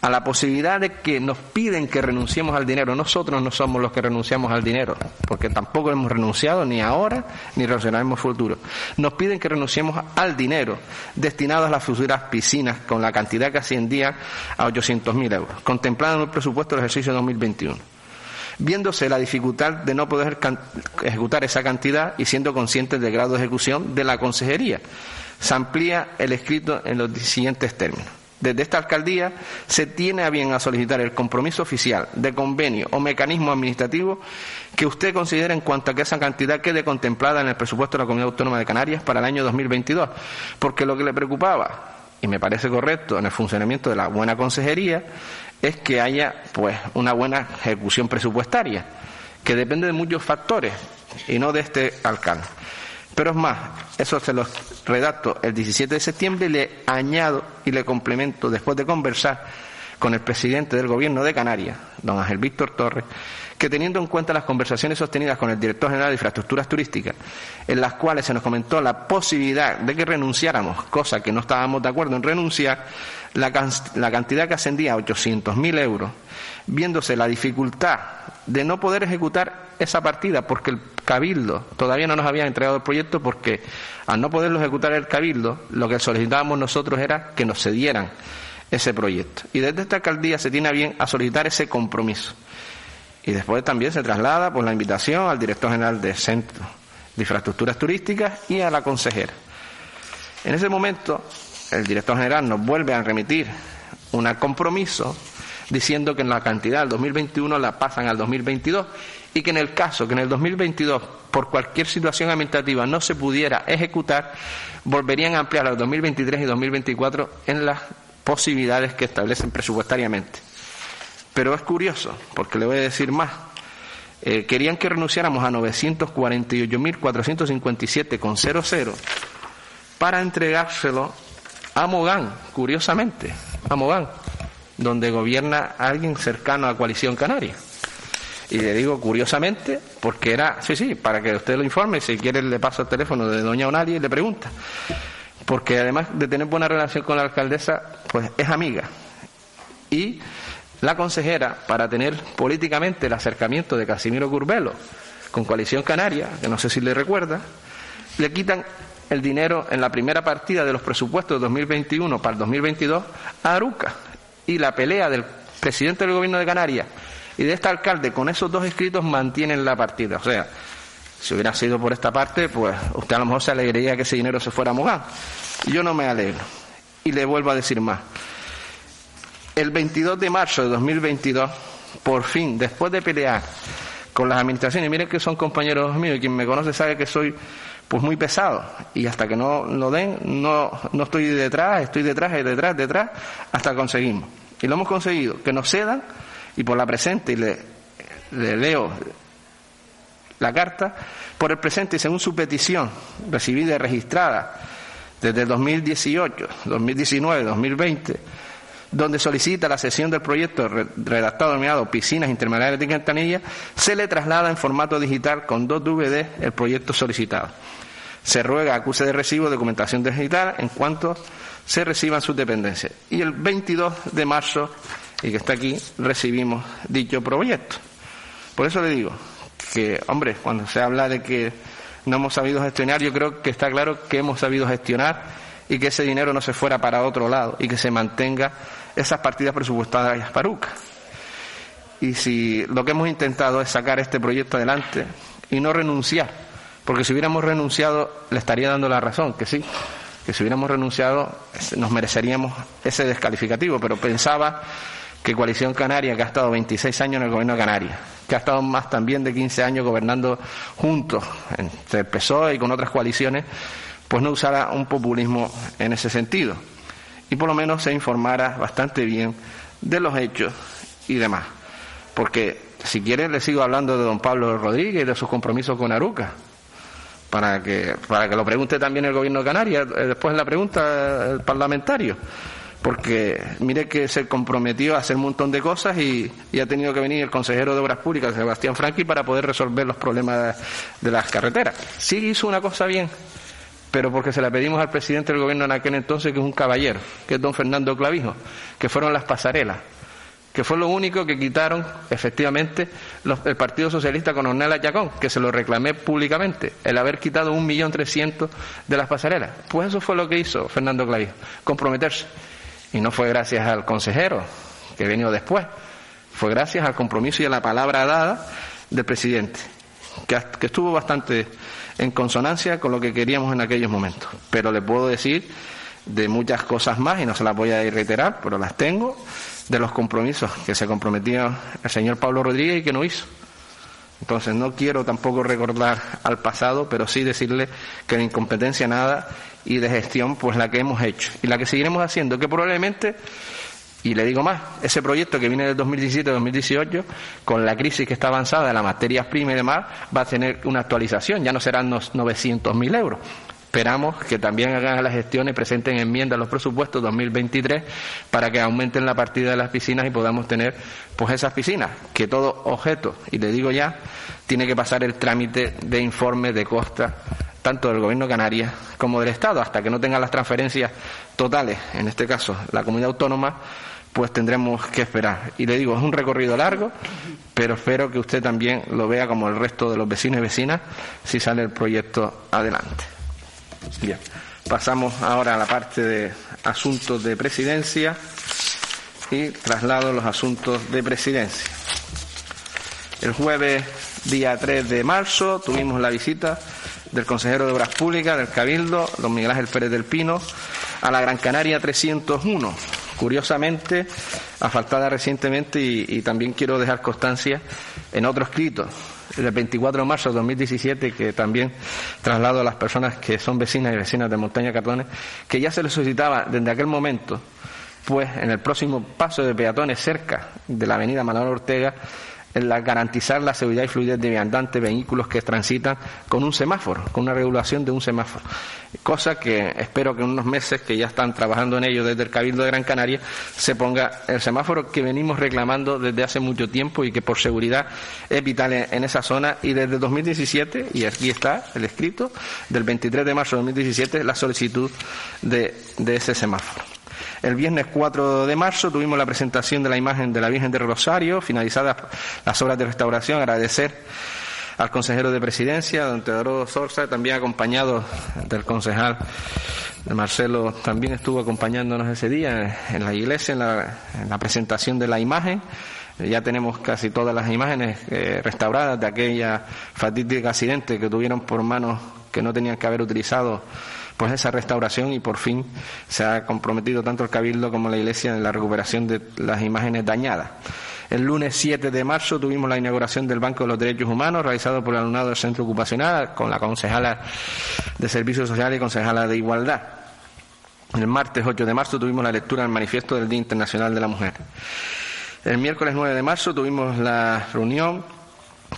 a la posibilidad de que nos piden que renunciemos al dinero. Nosotros no somos los que renunciamos al dinero, porque tampoco hemos renunciado ni ahora ni relacionaremos futuro. Nos piden que renunciemos al dinero destinado a las futuras piscinas con la cantidad que ascendía a 800.000 euros, contemplado en el presupuesto del ejercicio 2021 viéndose la dificultad de no poder ejecutar esa cantidad y siendo conscientes del grado de ejecución de la consejería. Se amplía el escrito en los siguientes términos. Desde esta alcaldía se tiene a bien a solicitar el compromiso oficial de convenio o mecanismo administrativo que usted considere en cuanto a que esa cantidad quede contemplada en el presupuesto de la Comunidad Autónoma de Canarias para el año 2022. Porque lo que le preocupaba, y me parece correcto, en el funcionamiento de la buena consejería, es que haya pues una buena ejecución presupuestaria, que depende de muchos factores y no de este alcalde. Pero es más, eso se lo redacto el 17 de septiembre y le añado y le complemento después de conversar con el presidente del gobierno de Canarias, don Ángel Víctor Torres, que teniendo en cuenta las conversaciones sostenidas con el director general de infraestructuras turísticas, en las cuales se nos comentó la posibilidad de que renunciáramos, cosa que no estábamos de acuerdo en renunciar, la, cantidad que ascendía a 800.000 euros, viéndose la dificultad de no poder ejecutar esa partida porque el Cabildo todavía no nos había entregado el proyecto porque al no poderlo ejecutar el Cabildo, lo que solicitábamos nosotros era que nos cedieran ese proyecto. Y desde esta alcaldía se tiene bien a solicitar ese compromiso. Y después también se traslada por la invitación al director general del Centro de Infraestructuras Turísticas y a la consejera. En ese momento, el director general nos vuelve a remitir un compromiso diciendo que en la cantidad del 2021 la pasan al 2022 y que en el caso que en el 2022 por cualquier situación administrativa no se pudiera ejecutar, volverían a ampliar al 2023 y 2024 en las posibilidades que establecen presupuestariamente. Pero es curioso, porque le voy a decir más. Eh, querían que renunciáramos a 948.457,00 para entregárselo a Mogán, curiosamente, a Mogán. donde gobierna alguien cercano a Coalición Canaria. Y le digo curiosamente, porque era, sí, sí, para que usted lo informe, si quiere le paso el teléfono de doña Onali y le pregunta. Porque además de tener buena relación con la alcaldesa, pues es amiga. Y la consejera, para tener políticamente el acercamiento de Casimiro Curbelo con Coalición Canaria, que no sé si le recuerda, le quitan el dinero en la primera partida de los presupuestos de 2021 para el 2022 a Aruca. Y la pelea del presidente del gobierno de Canarias y de este alcalde con esos dos escritos mantienen la partida. O sea, si hubiera sido por esta parte, pues usted a lo mejor se alegraría que ese dinero se fuera a Y Yo no me alegro. Y le vuelvo a decir más. El 22 de marzo de 2022, por fin, después de pelear con las administraciones, miren que son compañeros míos y quien me conoce sabe que soy pues muy pesado. Y hasta que no lo den no, no estoy detrás, estoy detrás detrás, detrás, hasta conseguimos. Y lo hemos conseguido, que nos cedan y por la presente, y le, le leo la carta, por el presente y según su petición recibida y registrada desde el 2018, 2019, 2020, donde solicita la sesión del proyecto redactado denominado Piscinas Intermediarias de Quintanilla, se le traslada en formato digital con dos DVD el proyecto solicitado se ruega acuse de recibo documentación digital en cuanto se reciban sus dependencias. Y el 22 de marzo, y que está aquí, recibimos dicho proyecto. Por eso le digo que, hombre, cuando se habla de que no hemos sabido gestionar, yo creo que está claro que hemos sabido gestionar y que ese dinero no se fuera para otro lado y que se mantenga esas partidas presupuestarias para UCA. Y si lo que hemos intentado es sacar este proyecto adelante y no renunciar porque si hubiéramos renunciado, le estaría dando la razón, que sí, que si hubiéramos renunciado nos mereceríamos ese descalificativo, pero pensaba que Coalición Canaria, que ha estado 26 años en el gobierno de Canarias, que ha estado más también de 15 años gobernando juntos entre PSOE y con otras coaliciones, pues no usara un populismo en ese sentido. Y por lo menos se informara bastante bien de los hechos y demás. Porque si quieren le sigo hablando de don Pablo Rodríguez y de sus compromisos con Aruca para que, para que lo pregunte también el gobierno de Canarias, eh, después la pregunta el parlamentario. Porque mire que se comprometió a hacer un montón de cosas y, ha tenido que venir el consejero de Obras Públicas, Sebastián Franqui, para poder resolver los problemas de, las carreteras. Sí hizo una cosa bien, pero porque se la pedimos al presidente del gobierno en aquel entonces, que es un caballero, que es don Fernando Clavijo, que fueron las pasarelas que fue lo único que quitaron efectivamente el Partido Socialista con Ornella Chacón, que se lo reclamé públicamente, el haber quitado un millón trescientos de las pasarelas. Pues eso fue lo que hizo Fernando Clavijo, comprometerse. Y no fue gracias al consejero, que vino después, fue gracias al compromiso y a la palabra dada del presidente, que, que estuvo bastante en consonancia con lo que queríamos en aquellos momentos. Pero le puedo decir de muchas cosas más, y no se las voy a reiterar, pero las tengo de los compromisos que se comprometió el señor Pablo Rodríguez y que no hizo. Entonces no quiero tampoco recordar al pasado, pero sí decirle que de incompetencia nada y de gestión pues la que hemos hecho y la que seguiremos haciendo, que probablemente, y le digo más, ese proyecto que viene del 2017-2018, con la crisis que está avanzada de las materias primas y demás, va a tener una actualización, ya no serán los 900.000 euros, Esperamos que también hagan las gestiones y presenten enmiendas a los presupuestos 2023 para que aumenten la partida de las piscinas y podamos tener pues esas piscinas, que todo objeto, y le digo ya, tiene que pasar el trámite de informe de costa tanto del Gobierno de Canarias como del Estado, hasta que no tengan las transferencias totales, en este caso la comunidad autónoma, pues tendremos que esperar. Y le digo, es un recorrido largo, pero espero que usted también lo vea como el resto de los vecinos y vecinas si sale el proyecto adelante. Bien, pasamos ahora a la parte de asuntos de presidencia y traslado los asuntos de presidencia. El jueves día 3 de marzo tuvimos la visita del consejero de Obras Públicas del Cabildo, don Miguel Ángel Pérez del Pino, a la Gran Canaria 301. Curiosamente, asfaltada recientemente y, y también quiero dejar constancia en otro escrito el 24 de marzo de 2017, que también traslado a las personas que son vecinas y vecinas de Montaña Cartones, que ya se les solicitaba desde aquel momento, pues en el próximo paso de peatones cerca de la avenida Manuel Ortega, en la, garantizar la seguridad y fluidez de viandantes, vehículos que transitan con un semáforo, con una regulación de un semáforo. Cosa que espero que en unos meses, que ya están trabajando en ello desde el Cabildo de Gran Canaria, se ponga el semáforo que venimos reclamando desde hace mucho tiempo y que por seguridad es vital en esa zona. Y desde 2017, y aquí está el escrito, del 23 de marzo de 2017, la solicitud de ese semáforo. El viernes 4 de marzo tuvimos la presentación de la imagen de la Virgen de Rosario, finalizadas las obras de restauración. Agradecer al consejero de presidencia, don Teodoro Sorza, también acompañado del concejal Marcelo, también estuvo acompañándonos ese día en la iglesia, en la, presentación de la imagen. Ya tenemos casi todas las imágenes eh, restauradas de aquella fatídica accidente que tuvieron por manos que no tenían que haber utilizado pues esa restauración y por fin se ha comprometido tanto el Cabildo como la Iglesia en la recuperación de las imágenes dañadas. El lunes 7 de marzo tuvimos la inauguración del Banco de los Derechos Humanos realizado por el alumnado del Centro Ocupacional con la concejala de Servicios Sociales y concejala de Igualdad. El martes 8 de marzo tuvimos la lectura del manifiesto del Día Internacional de la Mujer. El miércoles 9 de marzo tuvimos la reunión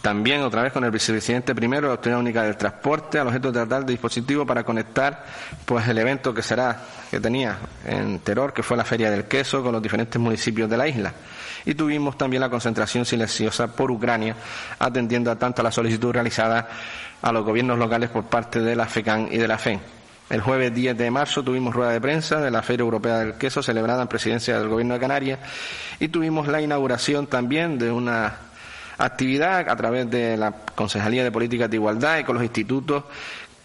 también, otra vez, con el vicepresidente primero, la Autoridad Única del Transporte, al objeto de tratar de dispositivo para conectar pues el evento que será, que tenía en Teror, que fue la Feria del Queso, con los diferentes municipios de la isla. Y tuvimos también la concentración silenciosa por Ucrania, atendiendo a tanto la solicitud realizada a los gobiernos locales por parte de la FECAN y de la FEN. El jueves 10 de marzo tuvimos rueda de prensa de la Feria Europea del Queso celebrada en presidencia del Gobierno de Canarias y tuvimos la inauguración también de una actividad a través de la Concejalía de Políticas de Igualdad y con los institutos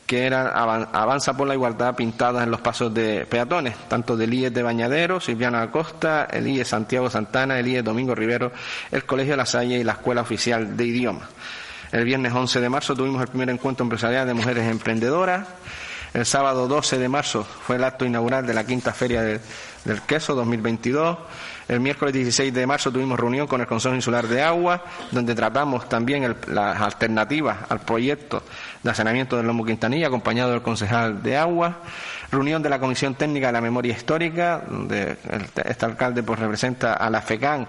que eran Avanza por la Igualdad pintadas en los pasos de peatones, tanto del IES de Bañadero, Silviana Acosta, el IES Santiago Santana, el IES Domingo Rivero, el Colegio de la Salle y la Escuela Oficial de Idiomas. El viernes 11 de marzo tuvimos el primer encuentro empresarial de mujeres emprendedoras. El sábado 12 de marzo fue el acto inaugural de la quinta feria del queso 2022. El miércoles 16 de marzo tuvimos reunión con el Consejo Insular de Agua, donde tratamos también las alternativas al proyecto de saneamiento del Lomo Quintanilla, acompañado del concejal de Agua. Reunión de la Comisión Técnica de la Memoria Histórica, donde este alcalde pues representa a la FECAN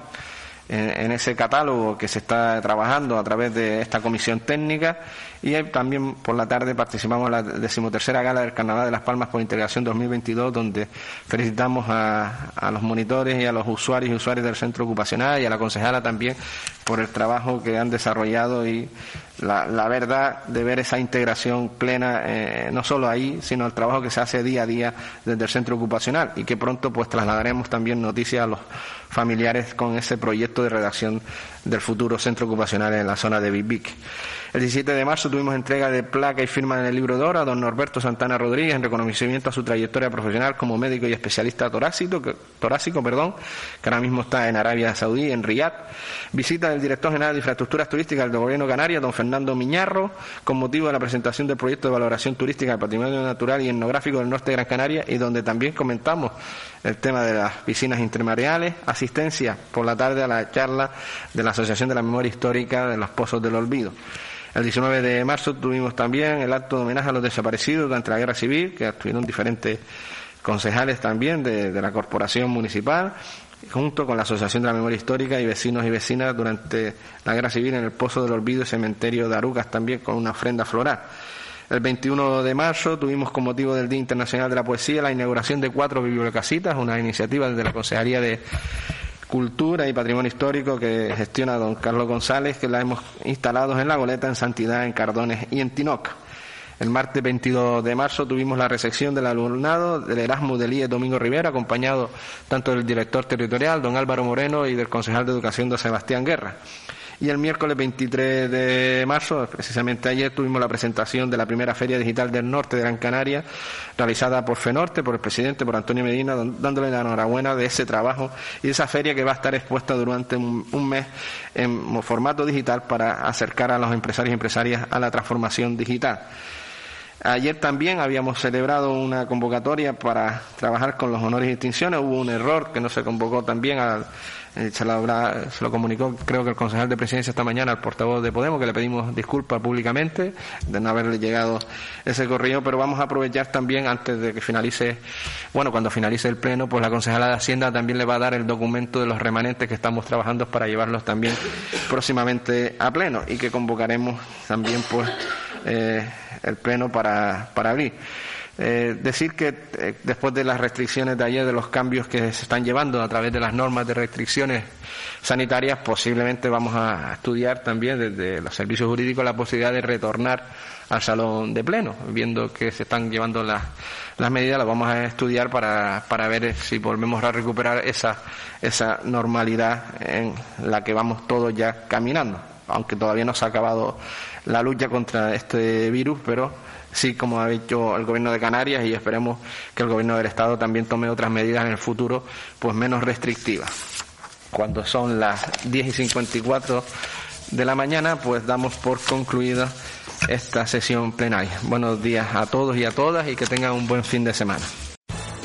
en, ese catálogo que se está trabajando a través de esta comisión técnica y también por la tarde participamos en la decimotercera gala del Carnaval de las Palmas por Integración 2022 donde felicitamos a, a los monitores y a los usuarios y usuarios del centro ocupacional y a la concejala también por el trabajo que han desarrollado y la, la verdad de ver esa integración plena, eh, no solo ahí, sino el trabajo que se hace día a día desde el centro ocupacional y que pronto pues trasladaremos también noticias a los familiares con ese proyecto de redacción del futuro centro ocupacional en la zona de Bibic. El 17 de marzo tuvimos entrega de placa y firma en el libro de oro a don Norberto Santana Rodríguez en reconocimiento a su trayectoria profesional como médico y especialista torácico, torácico perdón, que ahora mismo está en Arabia Saudí, en Riyadh. Visita del director general de infraestructuras turísticas del gobierno canario, don Fernando Miñarro, con motivo de la presentación del proyecto de valoración turística del patrimonio natural y etnográfico del norte de Gran Canaria y donde también comentamos el tema de las piscinas intermareales, asistencia por la tarde a la charla de la Asociación de la Memoria Histórica de los Pozos del Olvido. El 19 de marzo tuvimos también el acto de homenaje a los desaparecidos durante la Guerra Civil, que estuvieron diferentes concejales también de, la Corporación Municipal, junto con la Asociación de la Memoria Histórica y vecinos y vecinas durante la Guerra Civil en el Pozo del Olvido y Cementerio de Arucas también con una ofrenda floral. El 21 de marzo tuvimos con motivo del Día Internacional de la Poesía la inauguración de cuatro bibliocasitas, una iniciativa desde la Consejería de Cultura y Patrimonio Histórico que gestiona don Carlos González, que la hemos instalado en La Goleta, en Santidad, en Cardones y en Tinoca. El martes 22 de marzo tuvimos la recepción del alumnado del Erasmus del IE Domingo Rivera, acompañado tanto del director territorial, don Álvaro Moreno, y del concejal de Educación, don Sebastián Guerra. Y el miércoles 23 de marzo, precisamente ayer, tuvimos la presentación de la primera Feria Digital del Norte de Gran Canaria, realizada por FENORTE, por el presidente, por Antonio Medina, dándole la enhorabuena de ese trabajo y de esa feria que va a estar expuesta durante un, mes en formato digital para acercar a los empresarios y empresarias a la transformación digital. Ayer también habíamos celebrado una convocatoria para trabajar con los honores y distinciones. Hubo un error que no se convocó también al, eh, se, lo se lo comunicó creo que el concejal de presidencia esta mañana al portavoz de Podemos, que le pedimos disculpas públicamente de no haberle llegado ese correo, pero vamos a aprovechar también antes de que finalice, bueno, cuando finalice el pleno, pues la concejala de Hacienda también le va a dar el documento de los remanentes que estamos trabajando para llevarlos también próximamente a pleno y que convocaremos también pues eh, el pleno para, para abrir. Eh, decir que eh, después de las restricciones de ayer, de los cambios que se están llevando a través de las normas de restricciones sanitarias, posiblemente vamos a estudiar también desde los servicios jurídicos la posibilidad de retornar al salón de pleno, viendo que se están llevando las, las medidas, las vamos a estudiar para, para ver si volvemos a recuperar esa, esa normalidad en la que vamos todos ya caminando, aunque todavía no se ha acabado la lucha contra este virus, pero sí como ha dicho el gobierno de Canarias y esperemos que el gobierno del Estado también tome otras medidas en el futuro pues menos restrictivas. Cuando son las 10 y 54 de la mañana pues damos por concluida esta sesión plenaria. Buenos días a todos y a todas y que tengan un buen fin de semana.